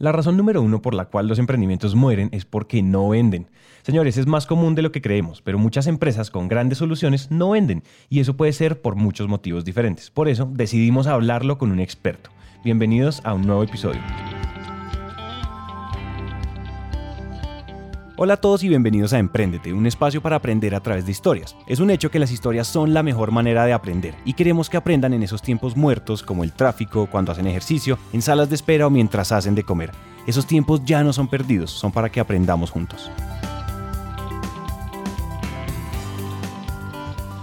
La razón número uno por la cual los emprendimientos mueren es porque no venden. Señores, es más común de lo que creemos, pero muchas empresas con grandes soluciones no venden y eso puede ser por muchos motivos diferentes. Por eso decidimos hablarlo con un experto. Bienvenidos a un nuevo episodio. Hola a todos y bienvenidos a Emprendete, un espacio para aprender a través de historias. Es un hecho que las historias son la mejor manera de aprender y queremos que aprendan en esos tiempos muertos como el tráfico, cuando hacen ejercicio, en salas de espera o mientras hacen de comer. Esos tiempos ya no son perdidos, son para que aprendamos juntos.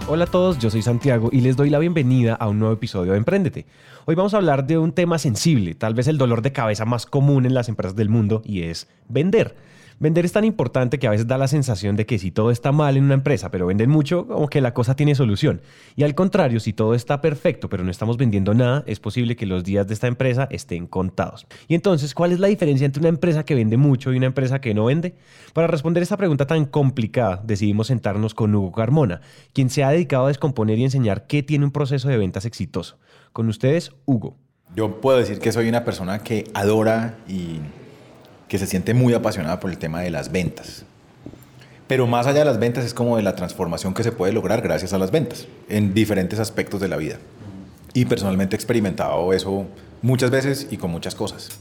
Hola a todos, yo soy Santiago y les doy la bienvenida a un nuevo episodio de Emprendete. Hoy vamos a hablar de un tema sensible, tal vez el dolor de cabeza más común en las empresas del mundo y es vender. Vender es tan importante que a veces da la sensación de que si todo está mal en una empresa, pero venden mucho, como que la cosa tiene solución. Y al contrario, si todo está perfecto, pero no estamos vendiendo nada, es posible que los días de esta empresa estén contados. Y entonces, ¿cuál es la diferencia entre una empresa que vende mucho y una empresa que no vende? Para responder esta pregunta tan complicada, decidimos sentarnos con Hugo Carmona, quien se ha dedicado a descomponer y enseñar qué tiene un proceso de ventas exitoso. Con ustedes, Hugo. Yo puedo decir que soy una persona que adora y que se siente muy apasionada por el tema de las ventas. Pero más allá de las ventas es como de la transformación que se puede lograr gracias a las ventas en diferentes aspectos de la vida. Y personalmente he experimentado eso muchas veces y con muchas cosas.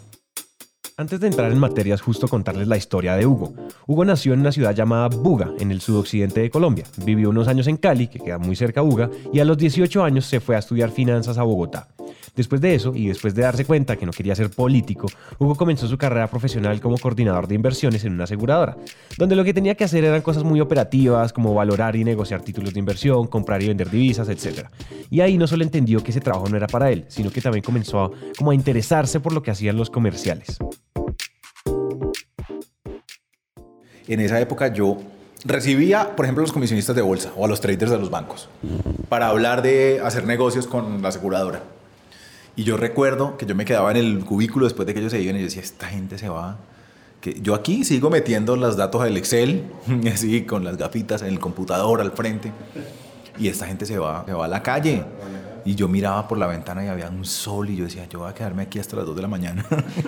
Antes de entrar en materias, justo contarles la historia de Hugo. Hugo nació en una ciudad llamada Buga, en el sudoccidente de Colombia. Vivió unos años en Cali, que queda muy cerca de Buga, y a los 18 años se fue a estudiar finanzas a Bogotá. Después de eso, y después de darse cuenta que no quería ser político, Hugo comenzó su carrera profesional como coordinador de inversiones en una aseguradora, donde lo que tenía que hacer eran cosas muy operativas como valorar y negociar títulos de inversión, comprar y vender divisas, etc. Y ahí no solo entendió que ese trabajo no era para él, sino que también comenzó a, como a interesarse por lo que hacían los comerciales. En esa época yo recibía, por ejemplo, a los comisionistas de bolsa o a los traders de los bancos para hablar de hacer negocios con la aseguradora. Y yo recuerdo que yo me quedaba en el cubículo después de que ellos se iban y yo decía, esta gente se va. Que yo aquí sigo metiendo los datos del Excel, así con las gafitas en el computador al frente. Y esta gente se va, se va a la calle. Y yo miraba por la ventana y había un sol y yo decía, yo voy a quedarme aquí hasta las 2 de la mañana.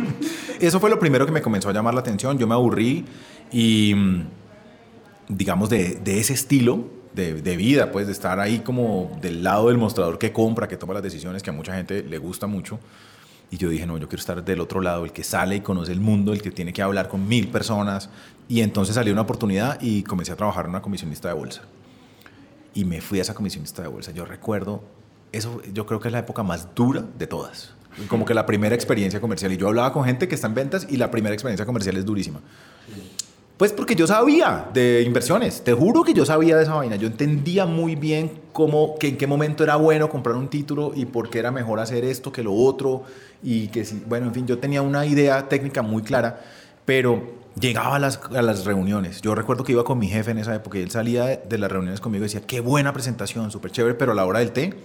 Eso fue lo primero que me comenzó a llamar la atención. Yo me aburrí y, digamos, de, de ese estilo, de, vida, pues de estar ahí como del lado del mostrador que compra, que toma las decisiones, que a mucha gente le gusta mucho. Y yo dije, no, yo quiero estar del otro lado, el que sale y conoce el mundo, el que tiene que hablar con mil personas. Y entonces salió una oportunidad y comencé a trabajar en una comisionista de bolsa. Y me fui a esa comisionista de bolsa. Yo recuerdo, eso yo creo que es la época más dura de todas. Como que la primera experiencia comercial. Y yo hablaba con gente que está en ventas y la primera experiencia comercial es durísima. Pues porque yo sabía de inversiones, te juro que yo sabía de esa vaina, yo entendía muy bien cómo, que en qué momento era bueno comprar un título y por qué era mejor hacer esto que lo otro y que si, bueno, en fin, yo tenía una idea técnica muy clara, pero llegaba a las, reuniones, yo recuerdo que iba con mi jefe en esa época y él salía de, de las reuniones conmigo y decía, qué buena presentación, súper chévere, pero a la hora del té,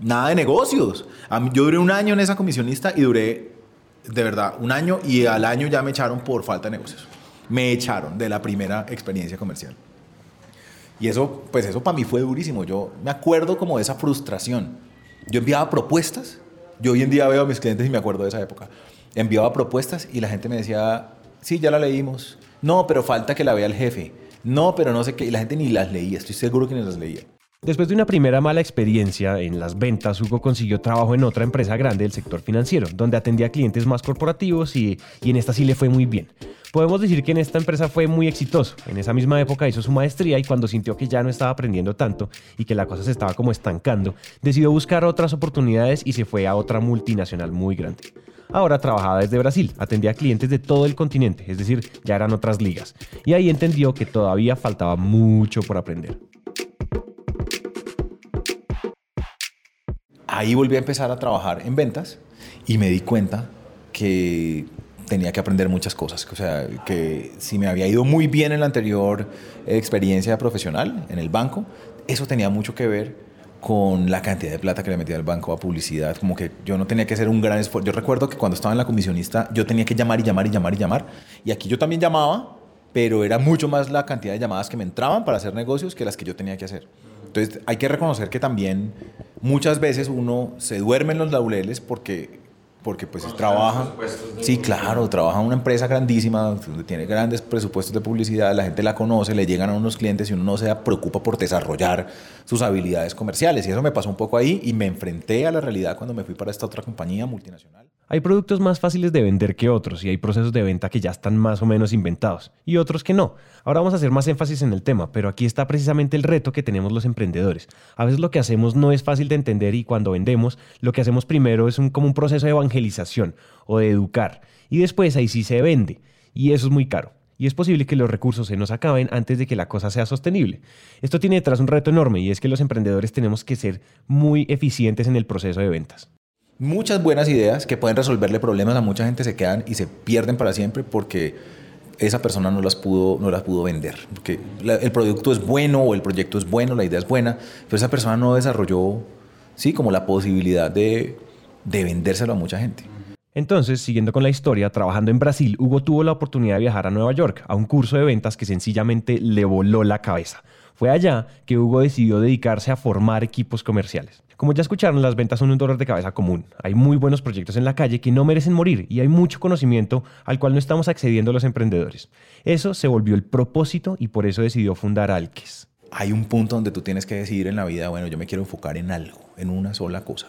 nada de negocios. A mí, yo duré un año en esa comisionista y duré, de verdad, un año y al año ya me echaron por falta de negocios me echaron de la primera experiencia comercial. Y eso, pues eso para mí fue durísimo. Yo me acuerdo como de esa frustración. Yo enviaba propuestas. Yo hoy en día veo a mis clientes y me acuerdo de esa época. Enviaba propuestas y la gente me decía, sí, ya la leímos. No, pero falta que la vea el jefe. No, pero no sé qué. Y la gente ni las leía. Estoy seguro que ni las leía. Después de una primera mala experiencia en las ventas, Hugo consiguió trabajo en otra empresa grande del sector financiero, donde atendía clientes más corporativos y, y en esta sí le fue muy bien. Podemos decir que en esta empresa fue muy exitoso. En esa misma época hizo su maestría y cuando sintió que ya no estaba aprendiendo tanto y que la cosa se estaba como estancando, decidió buscar otras oportunidades y se fue a otra multinacional muy grande. Ahora trabajaba desde Brasil, atendía a clientes de todo el continente, es decir, ya eran otras ligas. Y ahí entendió que todavía faltaba mucho por aprender. Ahí volví a empezar a trabajar en ventas y me di cuenta que tenía que aprender muchas cosas. O sea, que si me había ido muy bien en la anterior experiencia profesional en el banco, eso tenía mucho que ver con la cantidad de plata que le metía al banco a publicidad, como que yo no tenía que hacer un gran esfuerzo. Yo recuerdo que cuando estaba en la comisionista yo tenía que llamar y llamar y llamar y llamar, y aquí yo también llamaba, pero era mucho más la cantidad de llamadas que me entraban para hacer negocios que las que yo tenía que hacer. Entonces hay que reconocer que también muchas veces uno se duerme en los laureles porque porque pues trabaja. Sí, claro, trabaja en una empresa grandísima donde tiene grandes presupuestos de publicidad, la gente la conoce, le llegan a unos clientes y uno no se preocupa por desarrollar sus habilidades comerciales. Y eso me pasó un poco ahí y me enfrenté a la realidad cuando me fui para esta otra compañía multinacional. Hay productos más fáciles de vender que otros y hay procesos de venta que ya están más o menos inventados y otros que no. Ahora vamos a hacer más énfasis en el tema, pero aquí está precisamente el reto que tenemos los emprendedores. A veces lo que hacemos no es fácil de entender y cuando vendemos, lo que hacemos primero es un, como un proceso de evangelización o de educar y después ahí sí se vende y eso es muy caro. Y es posible que los recursos se nos acaben antes de que la cosa sea sostenible. Esto tiene detrás un reto enorme y es que los emprendedores tenemos que ser muy eficientes en el proceso de ventas muchas buenas ideas que pueden resolverle problemas a mucha gente se quedan y se pierden para siempre porque esa persona no las pudo, no las pudo vender. Porque el producto es bueno o el proyecto es bueno, la idea es buena, pero esa persona no desarrolló, sí, como la posibilidad de, de vendérselo a mucha gente. Entonces, siguiendo con la historia, trabajando en Brasil, Hugo tuvo la oportunidad de viajar a Nueva York a un curso de ventas que sencillamente le voló la cabeza. Fue allá que Hugo decidió dedicarse a formar equipos comerciales. Como ya escucharon, las ventas son un dolor de cabeza común. Hay muy buenos proyectos en la calle que no merecen morir y hay mucho conocimiento al cual no estamos accediendo los emprendedores. Eso se volvió el propósito y por eso decidió fundar Alques. Hay un punto donde tú tienes que decidir en la vida, bueno, yo me quiero enfocar en algo, en una sola cosa.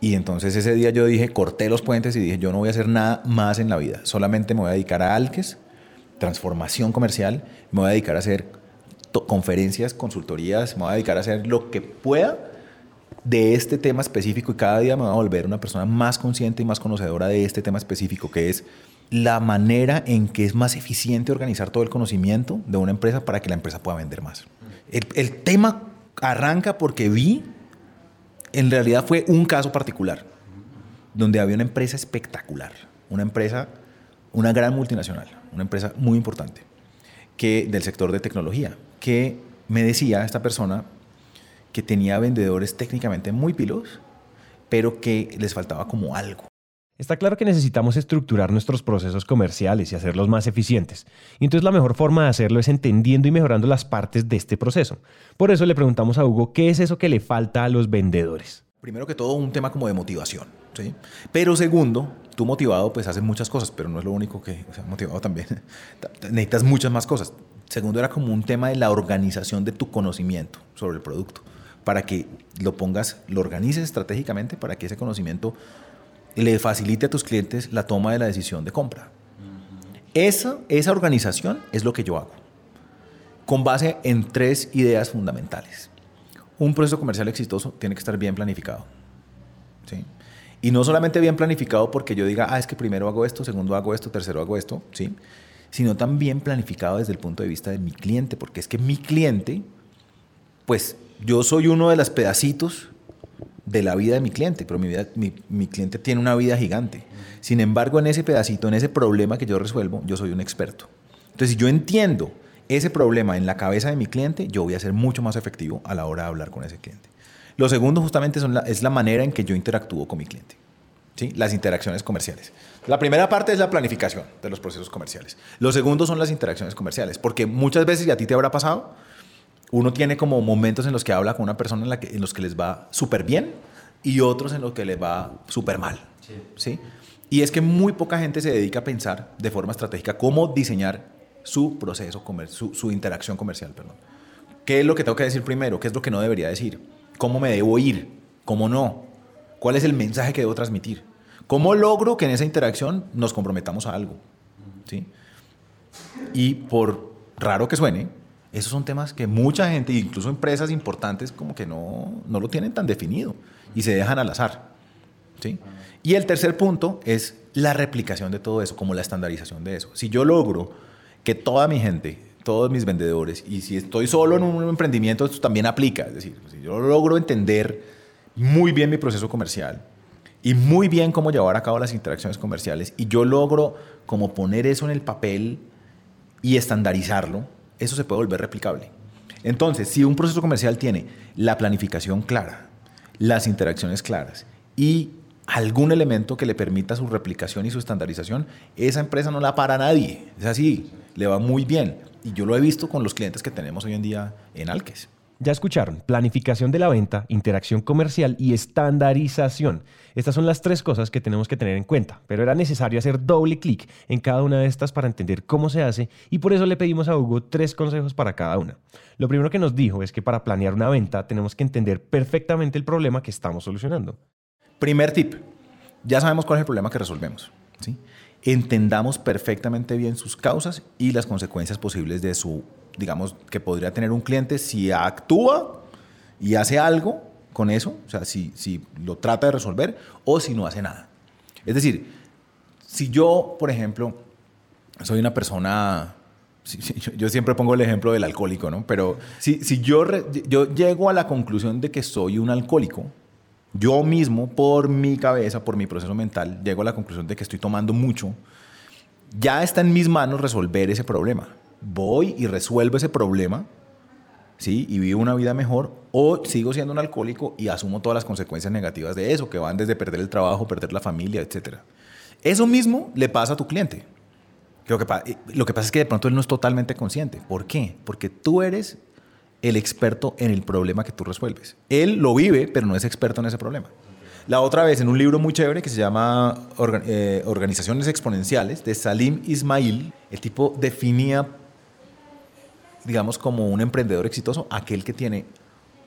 Y entonces ese día yo dije, corté los puentes y dije, yo no voy a hacer nada más en la vida, solamente me voy a dedicar a Alques, transformación comercial, me voy a dedicar a hacer conferencias, consultorías, me voy a dedicar a hacer lo que pueda de este tema específico y cada día me voy a volver una persona más consciente y más conocedora de este tema específico, que es la manera en que es más eficiente organizar todo el conocimiento de una empresa para que la empresa pueda vender más. El, tema arranca porque vi, en realidad fue un caso particular, donde había una empresa espectacular, una empresa, una gran multinacional, una empresa muy importante, que del sector de tecnología, que me decía esta persona, que tenía vendedores técnicamente muy pilos, pero que les faltaba como algo. Está claro que necesitamos estructurar nuestros procesos comerciales y hacerlos más eficientes. Y entonces la mejor forma de hacerlo es entendiendo y mejorando las partes de este proceso. Por eso le preguntamos a Hugo qué es eso que le falta a los vendedores. Primero que todo, un tema como de motivación. ¿sí? Pero segundo, tú motivado pues haces muchas cosas, pero no es lo único que, o sea, motivado también. Necesitas muchas más cosas. Segundo era como un tema de la organización de tu conocimiento sobre el producto para que lo pongas, lo organices estratégicamente para que ese conocimiento le facilite a tus clientes la toma de la decisión de compra. Esa, esa organización es lo que yo hago, con base en tres ideas fundamentales. Un proceso comercial exitoso tiene que estar bien planificado. ¿sí? Y no solamente bien planificado porque yo diga, ah, es que primero hago esto, segundo hago esto, tercero hago esto, ¿sí? Sino también planificado desde el punto de vista de mi cliente, porque es que mi cliente, pues yo soy uno de los pedacitos de la vida de mi cliente, pero mi, vida, mi, cliente tiene una vida gigante. Sin embargo, en ese pedacito, en ese problema que yo resuelvo, yo soy un experto. Entonces, si yo entiendo ese problema en la cabeza de mi cliente, yo voy a ser mucho más efectivo a la hora de hablar con ese cliente. Lo segundo, justamente, es la manera en que yo interactúo con mi cliente. ¿sí? Las interacciones comerciales. La primera parte es la planificación de los procesos comerciales. Lo segundo son las interacciones comerciales, porque muchas veces, y a ti te habrá pasado, uno tiene como momentos en los que habla con una persona en, la que, en los que les va súper bien y otros en los que les va súper mal. Sí. Y es que muy poca gente se dedica a pensar de forma estratégica cómo diseñar su proceso, su, su interacción comercial. Perdón. ¿Qué es lo que tengo que decir primero? ¿Qué es lo que no debería decir? ¿Cómo me debo ir? ¿Cómo no? ¿Cuál es el mensaje que debo transmitir? ¿Cómo logro que en esa interacción nos comprometamos a algo? ¿Sí? Y por raro que suene, esos son temas que mucha gente, incluso empresas importantes, como que no, no lo tienen tan definido y se dejan al azar. ¿sí? Y el tercer punto es la replicación de todo eso, como la estandarización de eso. Si yo logro que toda mi gente, todos mis vendedores, y si estoy solo en un emprendimiento, esto también aplica. Es decir, si yo logro entender muy bien mi proceso comercial y muy bien cómo llevar a cabo las interacciones comerciales, y yo logro como poner eso en el papel y estandarizarlo, eso se puede volver replicable. Entonces, si un proceso comercial tiene la planificación clara, las interacciones claras y algún elemento que le permita su replicación y su estandarización, esa empresa no la para nadie. Es así, le va muy bien. Y yo lo he visto con los clientes que tenemos hoy en día en Alques. Ya escucharon, planificación de la venta, interacción comercial y estandarización. Estas son las tres cosas que tenemos que tener en cuenta, pero era necesario hacer doble clic en cada una de estas para entender cómo se hace y por eso le pedimos a Hugo tres consejos para cada una. Lo primero que nos dijo es que para planear una venta tenemos que entender perfectamente el problema que estamos solucionando. Primer tip, ya sabemos cuál es el problema que resolvemos. ¿sí? Entendamos perfectamente bien sus causas y las consecuencias posibles de su digamos, que podría tener un cliente si actúa y hace algo con eso, o sea, si, si lo trata de resolver o si no hace nada. Es decir, si yo, por ejemplo, soy una persona, yo siempre pongo el ejemplo del alcohólico, ¿no? Pero si, si yo, yo llego a la conclusión de que soy un alcohólico, yo mismo, por mi cabeza, por mi proceso mental, llego a la conclusión de que estoy tomando mucho, ya está en mis manos resolver ese problema voy y resuelvo ese problema, ¿sí? Y vivo una vida mejor, o sigo siendo un alcohólico y asumo todas las consecuencias negativas de eso, que van desde perder el trabajo, perder la familia, etc. Eso mismo le pasa a tu cliente. Lo que, eh, lo que pasa es que de pronto él no es totalmente consciente. ¿Por qué? Porque tú eres el experto en el problema que tú resuelves. Él lo vive, pero no es experto en ese problema. La otra vez, en un libro muy chévere que se llama eh, Organizaciones Exponenciales, de Salim Ismail, el tipo definía digamos, como un emprendedor exitoso, aquel que tiene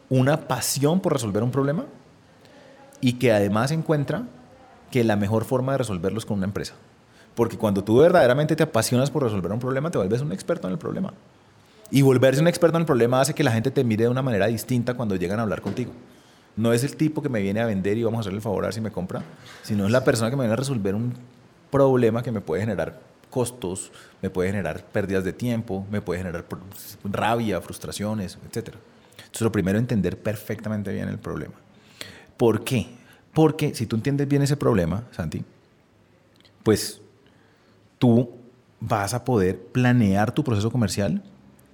una pasión por resolver un problema y que además encuentra que la mejor forma de resolverlo es con una empresa. Porque cuando tú verdaderamente te apasionas por resolver un problema, te vuelves un experto en el problema. Y volverse un experto en el problema hace que la gente te mire de una manera distinta cuando llegan a hablar contigo. No es el tipo que me viene a vender y vamos a hacerle el favor a ver si me compra, sino es la persona que me viene a resolver un problema que me puede generar costos, me puede generar pérdidas de tiempo, me puede generar rabia, frustraciones, etc. Entonces, lo primero, entender perfectamente bien el problema. ¿Por qué? Porque si tú entiendes bien ese problema, Santi, pues tú vas a poder planear tu proceso comercial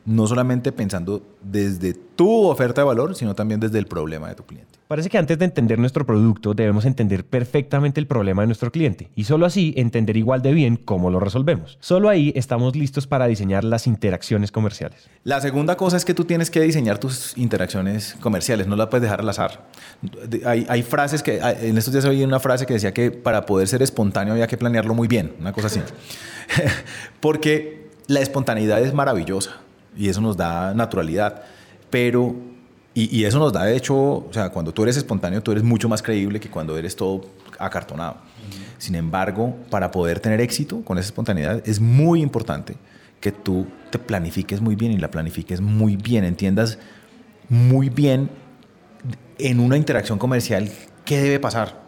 no solamente pensando desde tu oferta de valor, sino también desde el problema de tu cliente. Parece que antes de entender nuestro producto debemos entender perfectamente el problema de nuestro cliente y solo así entender igual de bien cómo lo resolvemos. Solo ahí estamos listos para diseñar las interacciones comerciales. La segunda cosa es que tú tienes que diseñar tus interacciones comerciales, no la puedes dejar al azar. Hay, hay frases que, en estos días oí una frase que decía que para poder ser espontáneo había que planearlo muy bien, una cosa así. Porque la espontaneidad es maravillosa y eso nos da naturalidad. Pero, y, eso nos da, de hecho, o sea, cuando tú eres espontáneo, tú eres mucho más creíble que cuando eres todo acartonado. Sin embargo, para poder tener éxito con esa espontaneidad, es muy importante que tú te planifiques muy bien y la planifiques muy bien, entiendas muy bien en una interacción comercial qué debe pasar.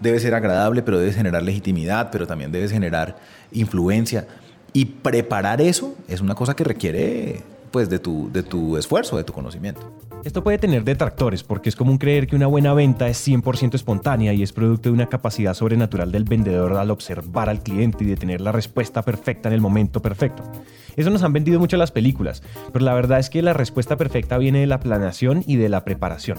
Debe ser agradable, pero debes generar legitimidad, pero también debes generar influencia. Y preparar eso es una cosa que requiere pues de tu, de tu esfuerzo, de tu conocimiento. Esto puede tener detractores porque es común creer que una buena venta es 100% espontánea y es producto de una capacidad sobrenatural del vendedor al observar al cliente y de tener la respuesta perfecta en el momento perfecto. Eso nos han vendido mucho las películas, pero la verdad es que la respuesta perfecta viene de la planeación y de la preparación.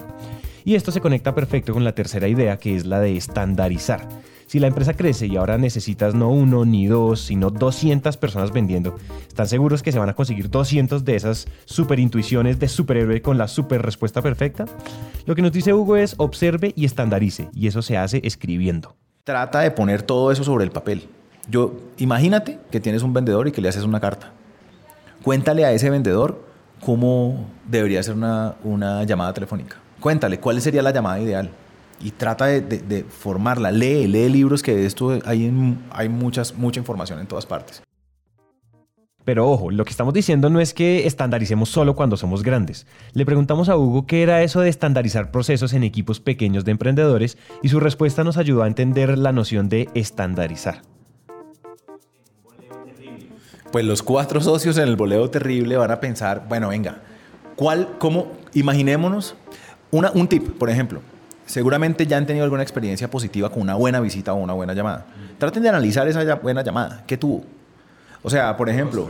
Y esto se conecta perfecto con la tercera idea que es la de estandarizar. Si la empresa crece y ahora necesitas no uno ni dos, sino 200 personas vendiendo, ¿están seguros que se van a conseguir 200 de esas super intuiciones de superhéroe con la super respuesta perfecta? Lo que nos dice Hugo es observe y estandarice, y eso se hace escribiendo. Trata de poner todo eso sobre el papel. Yo, imagínate que tienes un vendedor y que le haces una carta. Cuéntale a ese vendedor cómo debería ser una, una llamada telefónica. Cuéntale cuál sería la llamada ideal y trata de, formarla. Lee, lee libros que de esto hay, hay muchas, mucha información en todas partes. Pero ojo, lo que estamos diciendo no es que estandaricemos solo cuando somos grandes. Le preguntamos a Hugo qué era eso de estandarizar procesos en equipos pequeños de emprendedores y su respuesta nos ayudó a entender la noción de estandarizar. Pues los cuatro socios en el boleo terrible van a pensar, bueno, venga, ¿cuál, cómo, imaginémonos una, un tip, por ejemplo, seguramente ya han tenido alguna experiencia positiva con una buena visita o una buena llamada. Traten de analizar esa buena llamada. ¿Qué tuvo? O sea, por ejemplo,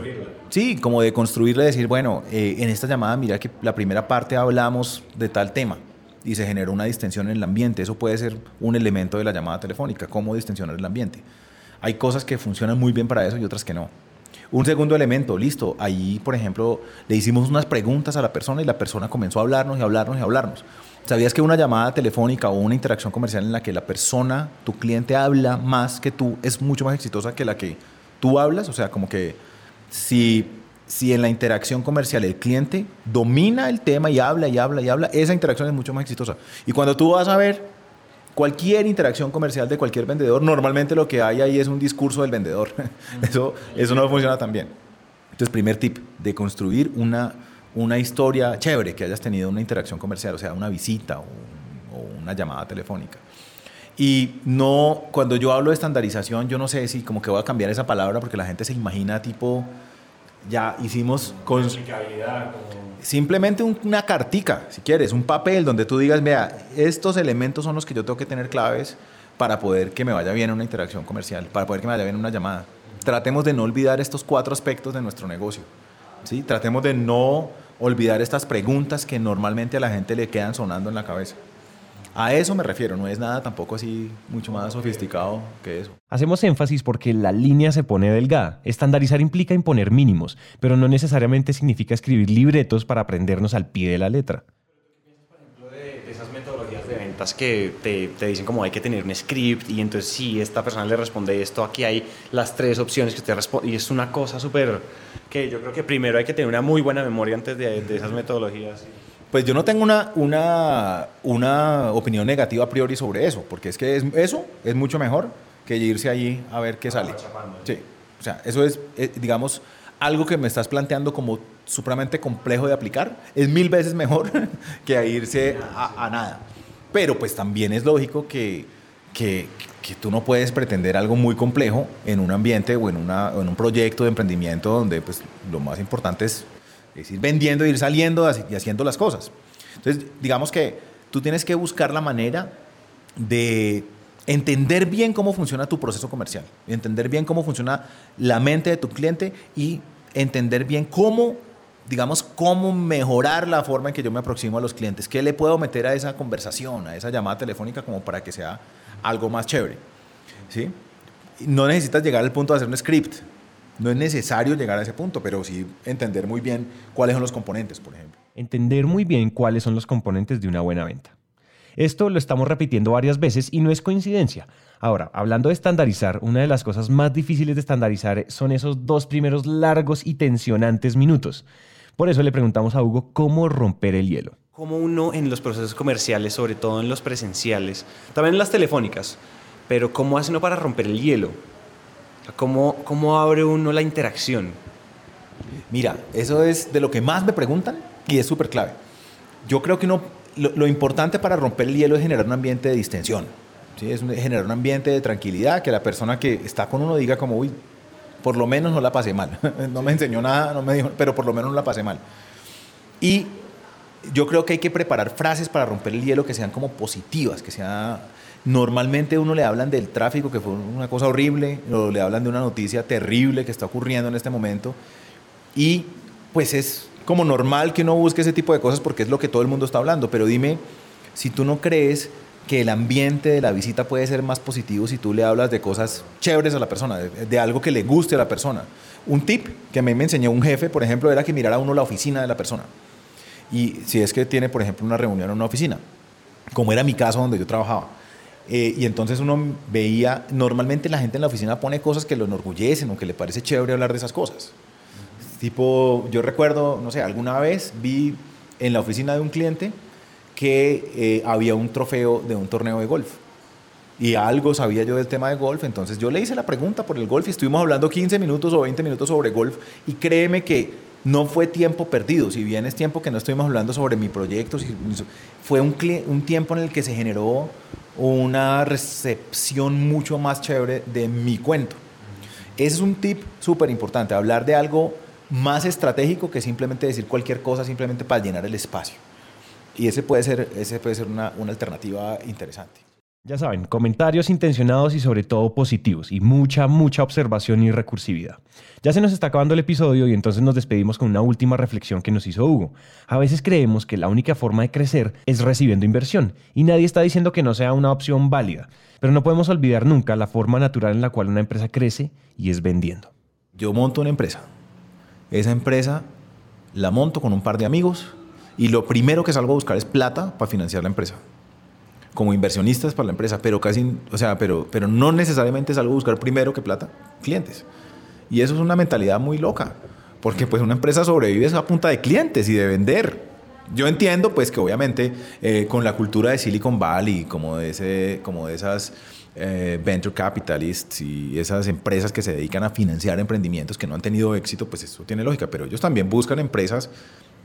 sí, como de construirle, decir, bueno, eh, en esta llamada, mira que la primera parte hablamos de tal tema y se generó una distensión en el ambiente. Eso puede ser un elemento de la llamada telefónica, cómo distensionar el ambiente. Hay cosas que funcionan muy bien para eso y otras que no. Un segundo elemento, listo. Ahí, por ejemplo, le hicimos unas preguntas a la persona y la persona comenzó a hablarnos y hablarnos y hablarnos. ¿Sabías que una llamada telefónica o una interacción comercial en la que la persona, tu cliente, habla más que tú, es mucho más exitosa que la que tú hablas? O sea, como que si, si en la interacción comercial el cliente domina el tema y habla y habla y habla, esa interacción es mucho más exitosa. Y cuando tú vas a ver cualquier interacción comercial de cualquier vendedor, normalmente lo que hay ahí es un discurso del vendedor. eso, eso no funciona tan bien. Entonces, primer tip, de construir una, una historia chévere, que hayas tenido una interacción comercial, o sea, una visita o, o una llamada telefónica. Y no, cuando yo hablo de estandarización, yo no sé si como que voy a cambiar esa palabra porque la gente se imagina tipo, ya hicimos con... Simplemente una cartica, si quieres, un papel donde tú digas, vea, estos elementos son los que yo tengo que tener claves para poder que me vaya bien una interacción comercial, para poder que me vaya bien una llamada. Tratemos de no olvidar estos cuatro aspectos de nuestro negocio. ¿sí? Tratemos de no olvidar estas preguntas que normalmente a la gente le quedan sonando en la cabeza. A eso me refiero, no es nada tampoco así mucho más sofisticado que eso. Hacemos énfasis porque la línea se pone delgada. Estandarizar implica imponer mínimos, pero no necesariamente significa escribir libretos para aprendernos al pie de la letra de esas metodologías de ventas que te, te, dicen como hay que tener un script y entonces si esta persona le responde esto, aquí hay las tres opciones que usted responde y es una cosa súper que yo creo que primero hay que tener una muy buena memoria antes de, de esas metodologías. Pues yo no tengo una, una, una opinión negativa a priori sobre eso, porque es que es, eso es mucho mejor que irse allí a ver qué sale. Sí, o sea, eso es, eh, digamos, algo que me estás planteando como supremamente complejo de aplicar, es mil veces mejor que a irse a, a nada. Pero pues también es lógico que, que, que, tú no puedes pretender algo muy complejo en un ambiente o en, una, en un proyecto de emprendimiento donde pues lo más importante es es ir vendiendo, ir saliendo y haciendo las cosas. Entonces, digamos que tú tienes que buscar la manera de entender bien cómo funciona tu proceso comercial, entender bien cómo funciona la mente de tu cliente y entender bien cómo, digamos, cómo mejorar la forma en que yo me aproximo a los clientes, qué le puedo meter a esa conversación, a esa llamada telefónica como para que sea algo más chévere. ¿sí? No necesitas llegar al punto de hacer un script, no es necesario llegar a ese punto, pero sí entender muy bien cuáles son los componentes, por ejemplo. Entender muy bien cuáles son los componentes de una buena venta. Esto lo estamos repitiendo varias veces y no es coincidencia. Ahora, hablando de estandarizar, una de las cosas más difíciles de estandarizar son esos dos primeros largos y tensionantes minutos. Por eso le preguntamos a Hugo cómo romper el hielo. ¿Cómo uno en los procesos comerciales, sobre todo en los presenciales, también en las telefónicas, pero cómo hace uno para romper el hielo? ¿Cómo, ¿Cómo abre uno la interacción? Mira, eso es de lo que más me preguntan y es súper clave. Yo creo que uno, lo, importante para romper el hielo es generar un ambiente de distensión. ¿sí? Es generar un ambiente de tranquilidad, que la persona que está con uno diga como, uy, por lo menos no la pasé mal. no me enseñó nada, no me dijo, pero por lo menos no la pasé mal. Y yo creo que hay que preparar frases para romper el hielo que sean como positivas, que sean Normalmente uno le hablan del tráfico, que fue una cosa horrible, o le hablan de una noticia terrible que está ocurriendo en este momento. Y pues es como normal que uno busque ese tipo de cosas porque es lo que todo el mundo está hablando. Pero dime, si tú no crees que el ambiente de la visita puede ser más positivo si tú le hablas de cosas chéveres a la persona, de, de algo que le guste a la persona. Un tip que a mí me enseñó un jefe, por ejemplo, era que mirara uno la oficina de la persona. Y si es que tiene, por ejemplo, una reunión en una oficina, como era mi caso donde yo trabajaba eh, y entonces uno veía, normalmente la gente en la oficina pone cosas que lo enorgullecen o que le parece chévere hablar de esas cosas. Tipo, yo recuerdo, no sé, alguna vez vi en la oficina de un cliente que eh, había un trofeo de un torneo de golf. Y algo sabía yo del tema de golf, entonces yo le hice la pregunta por el golf y estuvimos hablando 15 minutos o 20 minutos sobre golf y créeme que no fue tiempo perdido, si bien es tiempo que no estuvimos hablando sobre mi proyecto, fue un, tiempo en el que se generó una recepción mucho más chévere de mi cuento. Ese es un tip súper importante, hablar de algo más estratégico que simplemente decir cualquier cosa simplemente para llenar el espacio. Y ese puede ser, ese puede ser una alternativa interesante. Ya saben, comentarios intencionados y sobre todo positivos y mucha, mucha observación y recursividad. Ya se nos está acabando el episodio y entonces nos despedimos con una última reflexión que nos hizo Hugo. A veces creemos que la única forma de crecer es recibiendo inversión y nadie está diciendo que no sea una opción válida, pero no podemos olvidar nunca la forma natural en la cual una empresa crece y es vendiendo. Yo monto una empresa. Esa empresa la monto con un par de amigos y lo primero que salgo a buscar es plata para financiar la empresa. Como inversionistas para la empresa, pero casi, o sea, pero, pero no necesariamente salgo a buscar primero que plata, clientes. Y eso es una mentalidad muy loca, porque pues una empresa sobrevive a punta de clientes y de vender. Yo entiendo pues que obviamente eh, con la cultura de Silicon Valley, como de, ese, como de esas eh, venture capitalists y esas empresas que se dedican a financiar emprendimientos que no han tenido éxito, pues eso tiene lógica, pero ellos también buscan empresas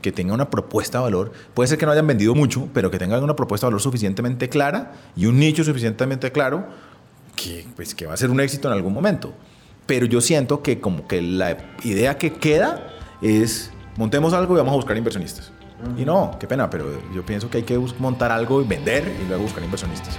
que tengan una propuesta de valor. Puede ser que no hayan vendido mucho, pero que tengan una propuesta de valor suficientemente clara y un nicho suficientemente claro que, pues, que va a ser un éxito en algún momento. Pero yo siento que como que la idea que queda es montemos algo y vamos a buscar inversionistas. Y no, qué pena, pero yo pienso que hay que montar algo y vender y luego buscar inversionistas.